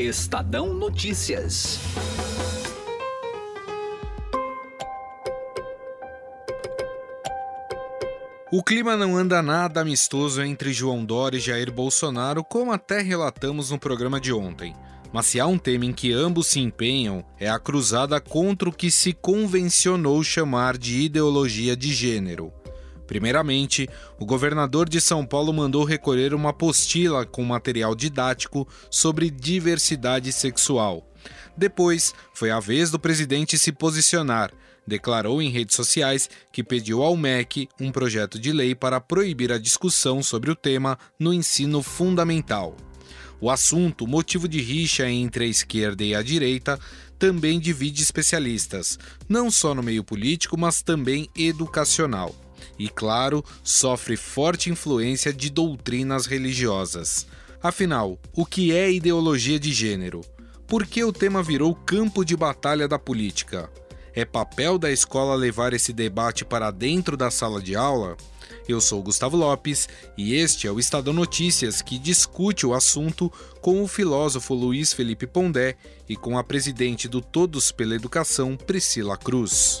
Estadão Notícias. O clima não anda nada amistoso entre João Dória e Jair Bolsonaro, como até relatamos no programa de ontem. Mas se há um tema em que ambos se empenham, é a cruzada contra o que se convencionou chamar de ideologia de gênero. Primeiramente, o governador de São Paulo mandou recolher uma apostila com material didático sobre diversidade sexual. Depois, foi a vez do presidente se posicionar, declarou em redes sociais que pediu ao MEC um projeto de lei para proibir a discussão sobre o tema no ensino fundamental. O assunto, motivo de rixa entre a esquerda e a direita, também divide especialistas, não só no meio político, mas também educacional. E, claro, sofre forte influência de doutrinas religiosas. Afinal, o que é ideologia de gênero? Por que o tema virou campo de batalha da política? É papel da escola levar esse debate para dentro da sala de aula? Eu sou Gustavo Lopes e este é o Estadão Notícias que discute o assunto com o filósofo Luiz Felipe Pondé e com a presidente do Todos pela Educação, Priscila Cruz.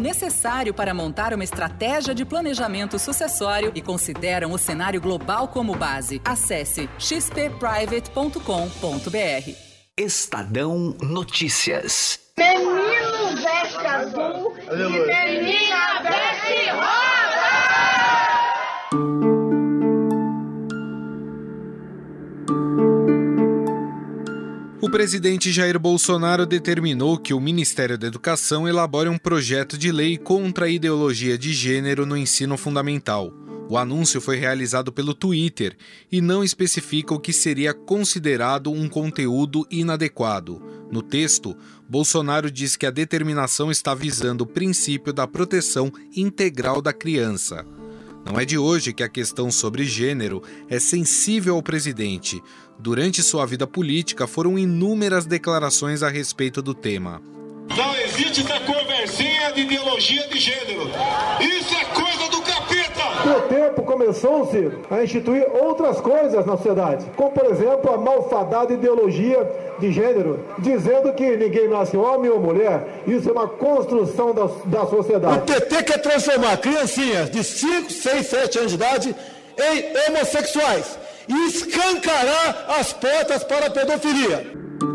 necessário para montar uma estratégia de planejamento sucessório e consideram o cenário global como base. Acesse xpprivate.com.br. Estadão Notícias. Menino veste azul e menina veste O presidente Jair Bolsonaro determinou que o Ministério da Educação elabore um projeto de lei contra a ideologia de gênero no ensino fundamental. O anúncio foi realizado pelo Twitter e não especifica o que seria considerado um conteúdo inadequado. No texto, Bolsonaro diz que a determinação está visando o princípio da proteção integral da criança. Não é de hoje que a questão sobre gênero é sensível ao presidente. Durante sua vida política, foram inúmeras declarações a respeito do tema. Não existe essa conversinha de ideologia de gênero. Isso é coisa do! Com o tempo começou-se a instituir outras coisas na sociedade, como por exemplo a malfadada ideologia de gênero, dizendo que ninguém nasce homem ou mulher. Isso é uma construção da, da sociedade. O PT quer transformar criancinhas de 5, 6, 7 anos de idade em homossexuais e escancarar as portas para a pedofilia.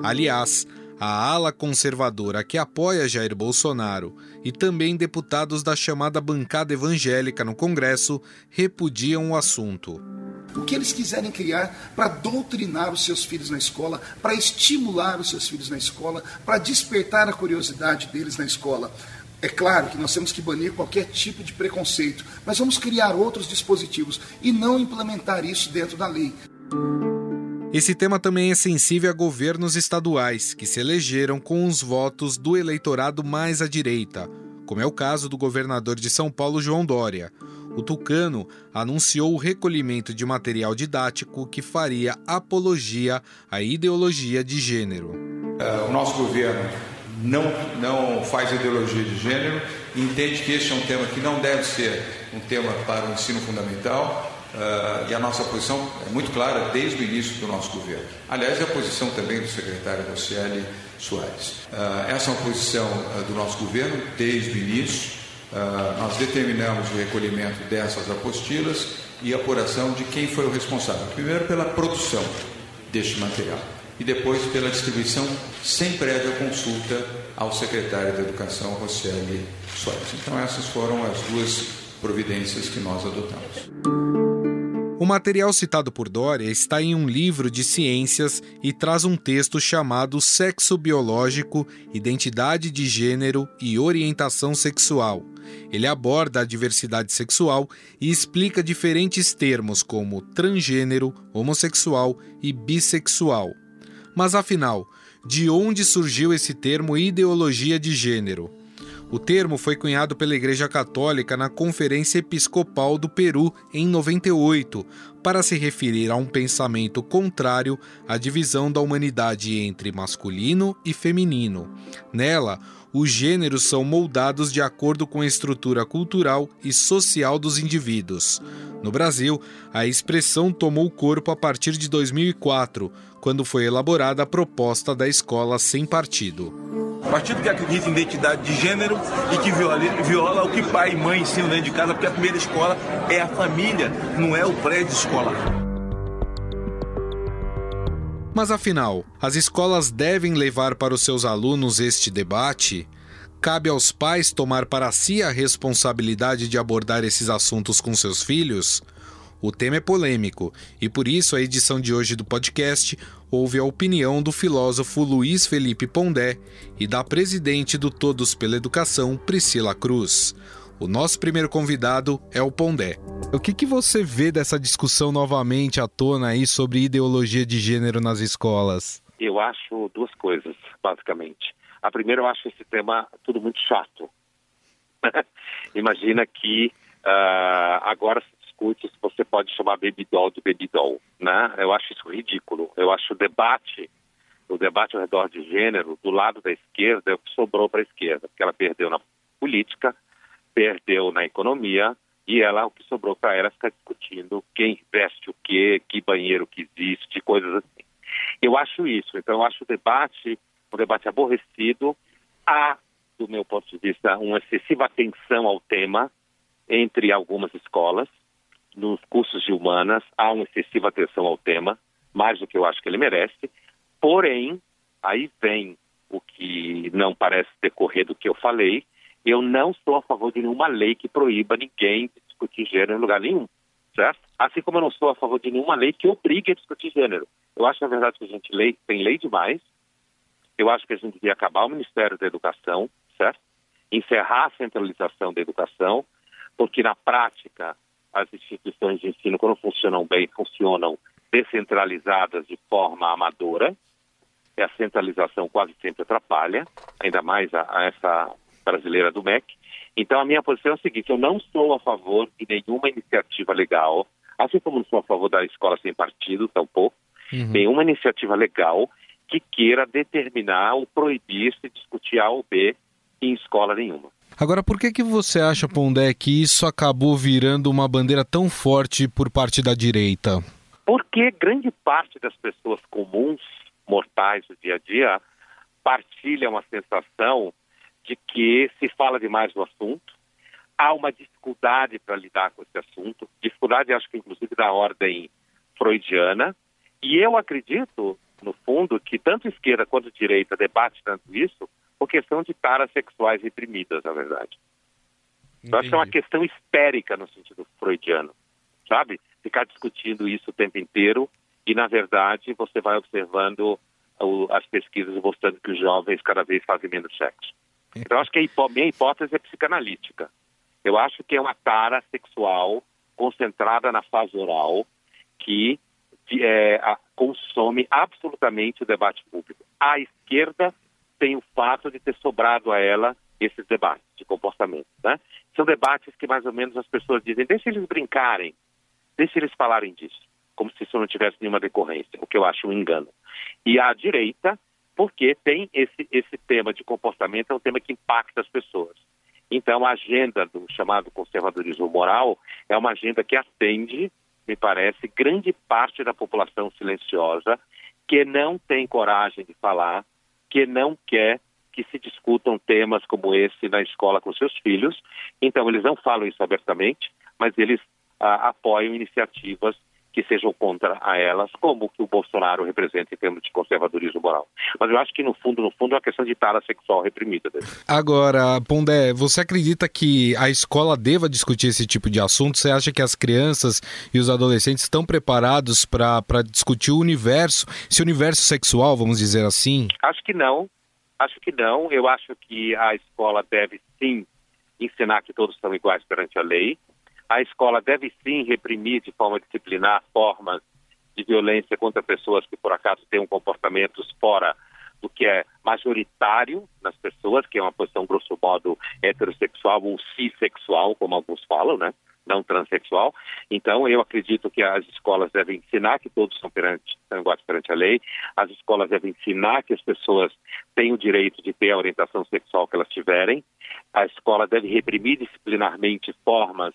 Aliás, a ala conservadora que apoia Jair Bolsonaro e também deputados da chamada bancada evangélica no Congresso repudiam o assunto. O que eles quiserem criar para doutrinar os seus filhos na escola, para estimular os seus filhos na escola, para despertar a curiosidade deles na escola. É claro que nós temos que banir qualquer tipo de preconceito, mas vamos criar outros dispositivos e não implementar isso dentro da lei. Esse tema também é sensível a governos estaduais, que se elegeram com os votos do eleitorado mais à direita, como é o caso do governador de São Paulo, João Dória. O Tucano anunciou o recolhimento de material didático que faria apologia à ideologia de gênero. Uh, o nosso governo não, não faz ideologia de gênero, entende que este é um tema que não deve ser um tema para o ensino fundamental, Uh, e a nossa posição é muito clara desde o início do nosso governo. Aliás, é a posição também do secretário Rocieli Soares. Uh, essa é uma posição uh, do nosso governo desde o início. nós determinamos o recolhimento dessas apostilas e apuração de quem foi o responsável. Primeiro, pela produção deste material e depois pela distribuição sem prévia consulta ao secretário da Educação, Rocieli Soares. Então, essas foram as duas providências que nós adotamos. O material citado por Dória está em um livro de ciências e traz um texto chamado Sexo Biológico, Identidade de Gênero e Orientação Sexual. Ele aborda a diversidade sexual e explica diferentes termos como transgênero, homossexual e bissexual. Mas afinal, de onde surgiu esse termo ideologia de gênero? O termo foi cunhado pela Igreja Católica na Conferência Episcopal do Peru em 98, para se referir a um pensamento contrário à divisão da humanidade entre masculino e feminino. Nela, os gêneros são moldados de acordo com a estrutura cultural e social dos indivíduos. No Brasil, a expressão tomou corpo a partir de 2004, quando foi elaborada a proposta da escola sem partido. Partido que acredita em identidade de gênero e que viola, viola o que pai e mãe ensinam dentro de casa, porque a primeira escola é a família, não é o prédio escolar. Mas afinal, as escolas devem levar para os seus alunos este debate? Cabe aos pais tomar para si a responsabilidade de abordar esses assuntos com seus filhos? O tema é polêmico e por isso a edição de hoje do podcast ouve a opinião do filósofo Luiz Felipe Pondé e da presidente do Todos pela Educação, Priscila Cruz. O nosso primeiro convidado é o Pondé. O que, que você vê dessa discussão novamente à tona aí sobre ideologia de gênero nas escolas? Eu acho duas coisas, basicamente. A primeira, eu acho esse tema tudo muito chato. Imagina que uh, agora se discute se você pode chamar baby doll de baby doll, né? Eu acho isso ridículo. Eu acho o debate, o debate ao redor de gênero, do lado da esquerda, é o que sobrou para a esquerda, porque ela perdeu na política, perdeu na economia e ela o que sobrou para ela é ficar discutindo quem veste o quê, que banheiro que existe, coisas assim. Eu acho isso. Então eu acho o debate um debate aborrecido. Há, do meu ponto de vista, uma excessiva atenção ao tema entre algumas escolas. Nos cursos de humanas há uma excessiva atenção ao tema, mais do que eu acho que ele merece. Porém, aí vem o que não parece decorrer do que eu falei, eu não sou a favor de nenhuma lei que proíba ninguém de discutir gênero em lugar nenhum, certo? Assim como eu não sou a favor de nenhuma lei que obrigue a discutir gênero. Eu acho, na verdade, que a gente lei, tem lei demais. Eu acho que a gente devia acabar o Ministério da Educação, certo? Encerrar a centralização da educação, porque na prática as instituições de ensino, quando funcionam bem, funcionam descentralizadas de forma amadora. E a centralização quase sempre atrapalha, ainda mais a, a essa brasileira do MEC. Então, a minha posição é a seguinte: eu não sou a favor de nenhuma iniciativa legal, assim como não sou a favor da escola sem partido, tampouco, uhum. nenhuma iniciativa legal que queira determinar ou proibir se discutir A ou B em escola nenhuma. Agora, por que, que você acha, Pondé, que isso acabou virando uma bandeira tão forte por parte da direita? Porque grande parte das pessoas comuns, mortais do dia a dia, partilham a sensação de que se fala demais do assunto, há uma dificuldade para lidar com esse assunto, dificuldade, acho que inclusive da ordem freudiana, e eu acredito, no fundo, que tanto esquerda quanto direita debate tanto isso por questão de taras sexuais reprimidas, na verdade. Eu acho que é uma questão histérica no sentido freudiano, sabe? Ficar discutindo isso o tempo inteiro e, na verdade, você vai observando as pesquisas mostrando que os jovens cada vez fazem menos sexo. Então, acho que a minha hipótese é psicanalítica. Eu acho que é uma tara sexual concentrada na fase oral que é, consome absolutamente o debate público. A esquerda tem o fato de ter sobrado a ela esses debates de comportamento. Né? São debates que mais ou menos as pessoas dizem, deixa eles brincarem, deixa eles falarem disso, como se isso não tivesse nenhuma decorrência, o que eu acho um engano. E a direita porque tem esse, esse tema de comportamento, é um tema que impacta as pessoas. Então, a agenda do chamado conservadorismo moral é uma agenda que atende, me parece, grande parte da população silenciosa que não tem coragem de falar, que não quer que se discutam temas como esse na escola com seus filhos. Então, eles não falam isso abertamente, mas eles ah, apoiam iniciativas que sejam contra a elas, como que o Bolsonaro representa em termos de conservadorismo moral. Mas eu acho que, no fundo, no fundo, é uma questão de tara sexual reprimida. Dele. Agora, Pondé, você acredita que a escola deva discutir esse tipo de assunto? Você acha que as crianças e os adolescentes estão preparados para discutir o universo, esse universo sexual, vamos dizer assim? Acho que não. Acho que não. Eu acho que a escola deve, sim, ensinar que todos são iguais perante a lei. A escola deve sim reprimir de forma disciplinar formas de violência contra pessoas que por acaso tenham comportamentos fora do que é majoritário nas pessoas, que é uma posição grosso modo heterossexual ou cisexual, como alguns falam, né? não transexual. Então, eu acredito que as escolas devem ensinar que todos são, perante, são iguais perante a lei, as escolas devem ensinar que as pessoas têm o direito de ter a orientação sexual que elas tiverem, a escola deve reprimir disciplinarmente formas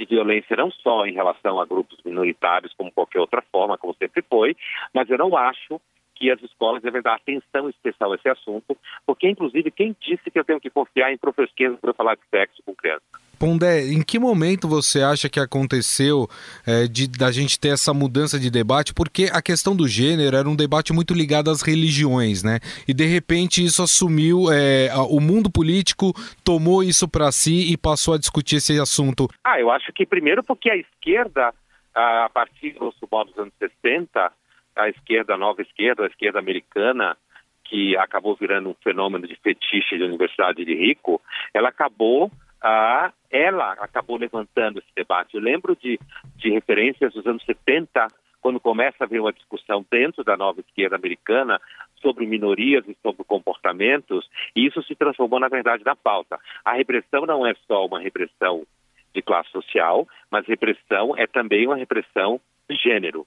de violência não só em relação a grupos minoritários, como qualquer outra forma, como sempre foi, mas eu não acho que as escolas devem dar atenção especial a esse assunto, porque, inclusive, quem disse que eu tenho que confiar em professores para falar de sexo com criança? Pondé, em que momento você acha que aconteceu é, de da gente ter essa mudança de debate? Porque a questão do gênero era um debate muito ligado às religiões, né? E de repente isso assumiu, é, o mundo político tomou isso para si e passou a discutir esse assunto. Ah, eu acho que primeiro porque a esquerda, a partir dos anos 60, a esquerda, a nova esquerda, a esquerda americana, que acabou virando um fenômeno de fetiche de universidade de rico, ela acabou ah, ela acabou levantando esse debate. Eu lembro de, de referências dos anos 70, quando começa a haver uma discussão dentro da nova esquerda americana sobre minorias e sobre comportamentos, e isso se transformou, na verdade, na pauta. A repressão não é só uma repressão de classe social, mas repressão é também uma repressão de gênero,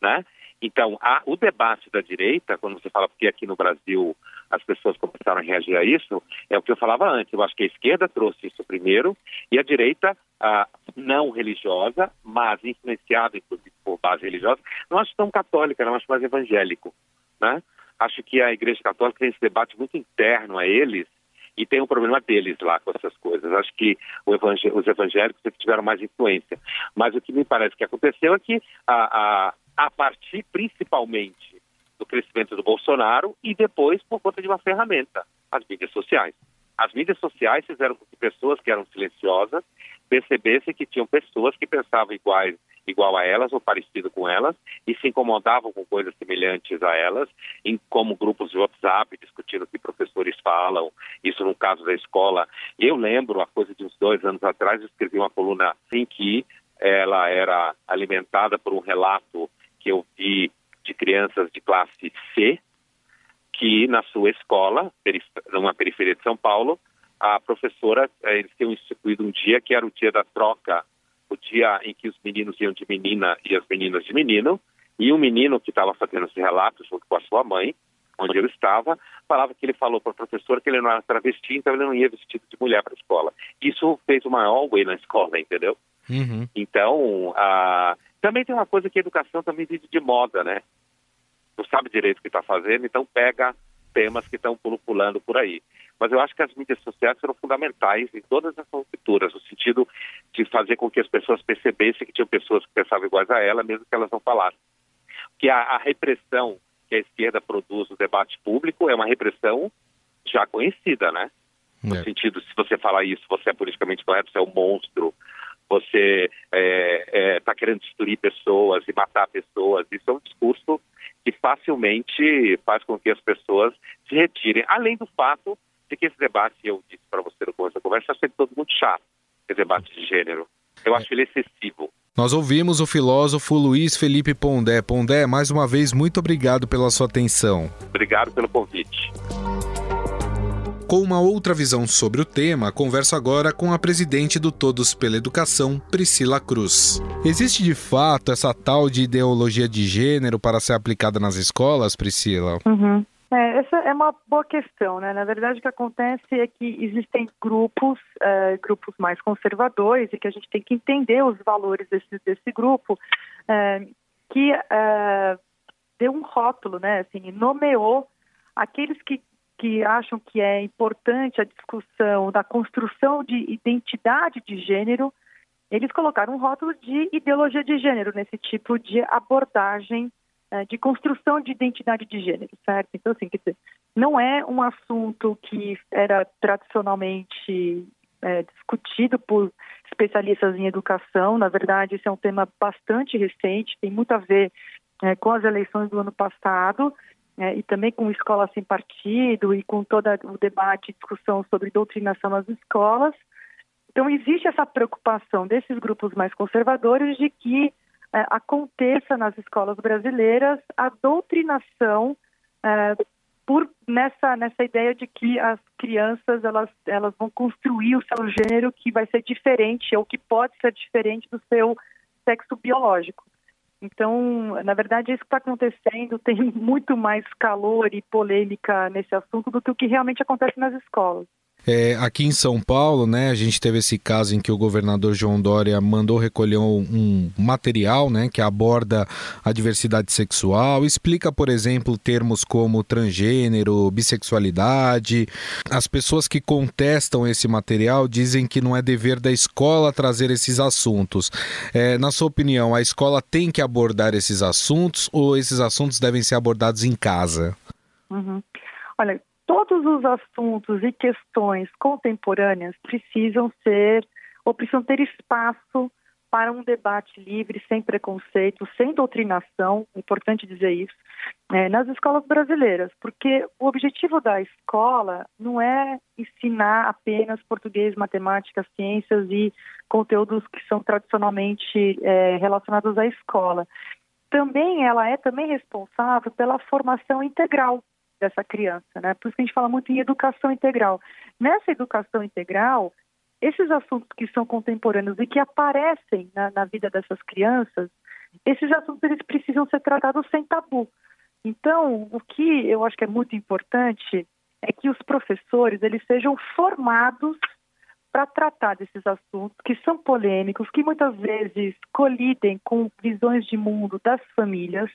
né? Então, o debate da direita, quando você fala porque aqui no Brasil as pessoas começaram a reagir a isso, é o que eu falava antes. Eu acho que a esquerda trouxe isso primeiro e a direita, ah, não religiosa, mas influenciada, inclusive, por base religiosa, não acho tão católica, não acho mais evangélico. Né? Acho que a Igreja Católica tem esse debate muito interno a eles e tem um problema deles lá com essas coisas. Acho que evangé os evangélicos é tiveram mais influência. Mas o que me parece que aconteceu é que a, a a partir principalmente do crescimento do Bolsonaro e depois por conta de uma ferramenta, as mídias sociais. As mídias sociais fizeram com que pessoas que eram silenciosas percebessem que tinham pessoas que pensavam iguais, igual a elas ou parecido com elas e se incomodavam com coisas semelhantes a elas, em, como grupos de WhatsApp discutindo o que professores falam, isso no caso da escola. Eu lembro, a coisa de uns dois anos atrás, escrevi uma coluna em que ela era alimentada por um relato que eu vi de crianças de classe C, que na sua escola, numa periferia de São Paulo, a professora, eh, eles tinham instituído um dia que era o dia da troca, o dia em que os meninos iam de menina e as meninas de menino, e um menino que estava fazendo esse relato junto com a sua mãe, onde eu estava, falava que ele falou para a professora que ele não era travesti, então ele não ia vestido de mulher para a escola. Isso fez uma way na escola, entendeu? Uhum. Então, a também tem uma coisa que a educação também vive de moda, né? Não sabe direito o que está fazendo, então pega temas que estão pulando por aí. Mas eu acho que as mídias sociais foram fundamentais em todas essas culturas, no sentido de fazer com que as pessoas percebessem que tinham pessoas que pensavam iguais a ela, mesmo que elas não falassem. Que a, a repressão que a esquerda produz no debate público é uma repressão já conhecida, né? No é. sentido, se você falar isso, você é politicamente correto, você é um monstro, você está é, é, tá querendo destruir pessoas e matar pessoas. Isso é um discurso que facilmente faz com que as pessoas se retirem. Além do fato de que esse debate, eu disse para você no começo da conversa, é todo muito chato, esse debate de gênero. Eu acho ele excessivo. Nós ouvimos o filósofo Luiz Felipe Pondé. Pondé, mais uma vez, muito obrigado pela sua atenção. Obrigado pelo convite. Com uma outra visão sobre o tema, converso agora com a presidente do Todos pela Educação, Priscila Cruz. Existe de fato essa tal de ideologia de gênero para ser aplicada nas escolas, Priscila? Uhum. É, essa é uma boa questão, né? Na verdade, o que acontece é que existem grupos, é, grupos mais conservadores, e que a gente tem que entender os valores desse, desse grupo, é, que é, deu um rótulo, né? Assim, nomeou aqueles que que acham que é importante a discussão da construção de identidade de gênero, eles colocaram um rótulo de ideologia de gênero nesse tipo de abordagem é, de construção de identidade de gênero, certo? Então, assim, quer dizer, não é um assunto que era tradicionalmente é, discutido por especialistas em educação. Na verdade, esse é um tema bastante recente, tem muito a ver é, com as eleições do ano passado é, e também com escola sem partido e com todo o debate e discussão sobre doutrinação nas escolas. Então, existe essa preocupação desses grupos mais conservadores de que é, aconteça nas escolas brasileiras a doutrinação é, por nessa nessa ideia de que as crianças elas elas vão construir o seu gênero que vai ser diferente ou que pode ser diferente do seu sexo biológico. Então, na verdade, isso que está acontecendo tem muito mais calor e polêmica nesse assunto do que o que realmente acontece nas escolas. É, aqui em São Paulo, né, a gente teve esse caso em que o governador João Dória mandou recolher um, um, material né, que aborda a diversidade sexual, explica, por exemplo, termos como transgênero, bissexualidade. As pessoas que contestam esse material dizem que não é dever da escola trazer esses assuntos. É, na sua opinião, a escola tem que abordar esses assuntos ou esses assuntos devem ser abordados em casa? Uhum. Olha, todos os assuntos e questões contemporâneas precisam ser ou precisam ter espaço para um debate livre, sem preconceito, sem doutrinação, é importante dizer isso, é, nas escolas brasileiras, porque o objetivo da escola não é ensinar apenas português, matemática, ciências e conteúdos que são tradicionalmente é, relacionados à escola. Também ela é também responsável pela formação integral dessa criança, né? Por isso que a gente fala muito em educação integral. Nessa educação integral, esses assuntos que são contemporâneos e que aparecem na, na vida dessas crianças, esses assuntos eles precisam ser tratados sem tabu. Então, o que eu acho que é muito importante é que os professores eles sejam formados para tratar desses assuntos que são polêmicos, que muitas vezes colidem com visões de mundo das famílias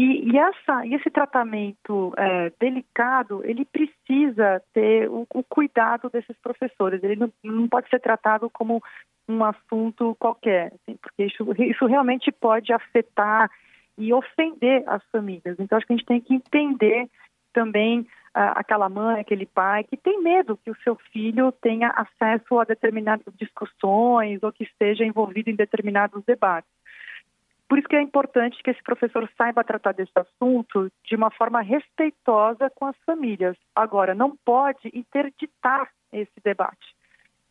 e, e, essa, esse tratamento é, delicado, ele precisa ter o, o, cuidado desses professores. Ele não, não, pode ser tratado como um assunto qualquer, assim, porque isso, isso realmente pode afetar e ofender as famílias. Então, acho que a gente tem que entender também ah, aquela mãe, aquele pai que tem medo que o seu filho tenha acesso a determinadas discussões ou que esteja envolvido em determinados debates. Por isso que é importante que esse professor saiba tratar desse assunto de uma forma respeitosa com as famílias. Agora, não pode interditar esse debate.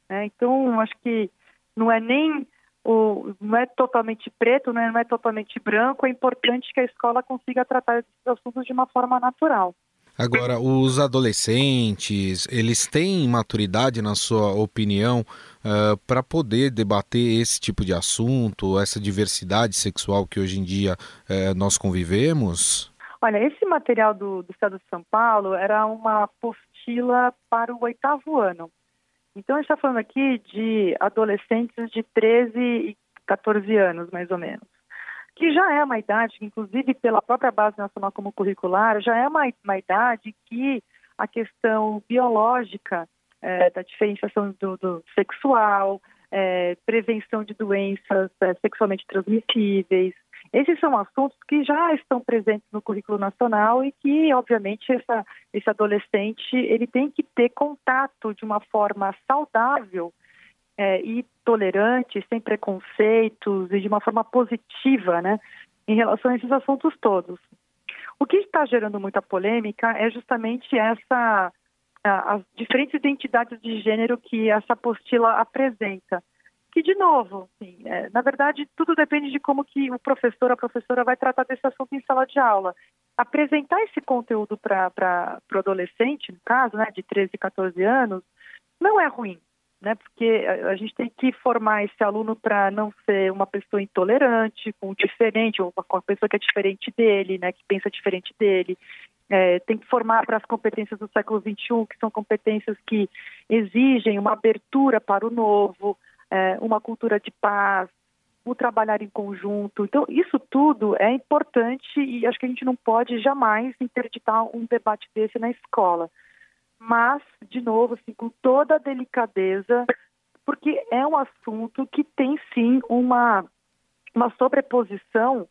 Né? Então, acho que não é nem o, não é totalmente preto, né? não é totalmente branco. É importante que a escola consiga tratar esses assuntos de uma forma natural. Agora, os adolescentes, eles têm maturidade, na sua opinião, uh, para poder debater esse tipo de assunto, essa diversidade sexual que hoje em dia uh, nós convivemos? Olha, esse material do, do Estado de São Paulo era uma apostila para o oitavo ano. Então, a gente está falando aqui de adolescentes de 13 e 14 anos, mais ou menos que já é uma idade, inclusive pela própria Base Nacional como Curricular, já é uma, uma idade que a questão biológica é, da diferenciação do, do sexual, é, prevenção de doenças é, sexualmente transmissíveis, esses são assuntos que já estão presentes no currículo nacional e que, obviamente, essa, esse adolescente ele tem que ter contato de uma forma saudável é, e tolerante, sem preconceitos e de uma forma positiva, né, em relação a esses assuntos todos. O que está gerando muita polêmica é justamente essa as diferentes identidades de gênero que essa apostila apresenta. Que, de novo, assim, é, na verdade, tudo depende de como que o professor, a professora vai tratar desse assunto em sala de aula. Apresentar esse conteúdo para o adolescente, no caso, né, de 13, 14 anos, não é ruim né? Porque a, gente tem que formar esse aluno para não ser uma pessoa intolerante, com diferente, ou uma pessoa que é diferente dele, né? Que pensa diferente dele. É, tem que formar para as competências do século XXI, que são competências que exigem uma abertura para o novo, é, uma cultura de paz, o trabalhar em conjunto. Então, isso tudo é importante e acho que a gente não pode jamais interditar um debate desse na escola mas, de novo, assim, com toda a delicadeza, porque é um assunto que tem sim uma, uma sobreposição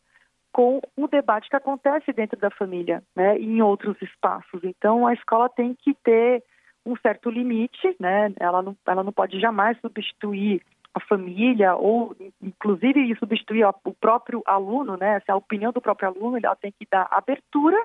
com o debate que acontece dentro da família, né, e em outros espaços. Então, a escola tem que ter um certo limite, né, ela não, ela não pode jamais substituir a família ou, inclusive, substituir o próprio aluno, né, se a opinião do próprio aluno, ela tem que dar abertura,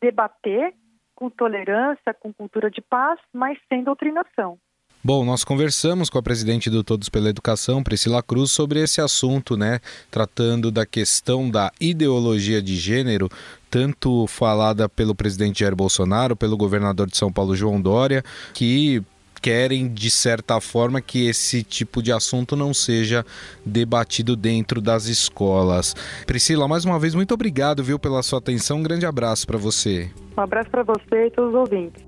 debater com tolerância, com cultura de paz, mas sem doutrinação. Bom, nós conversamos com a presidente do Todos pela Educação, Priscila Cruz, sobre esse assunto, né? Tratando da questão da ideologia de gênero, tanto falada pelo presidente Jair Bolsonaro, pelo governador de São Paulo, João Dória, que querem, de certa forma, que esse tipo de assunto não seja debatido dentro das escolas. Priscila, mais uma vez, muito obrigado, viu, pela sua atenção. Um grande abraço para você. Um abraço para você e todos os ouvintes.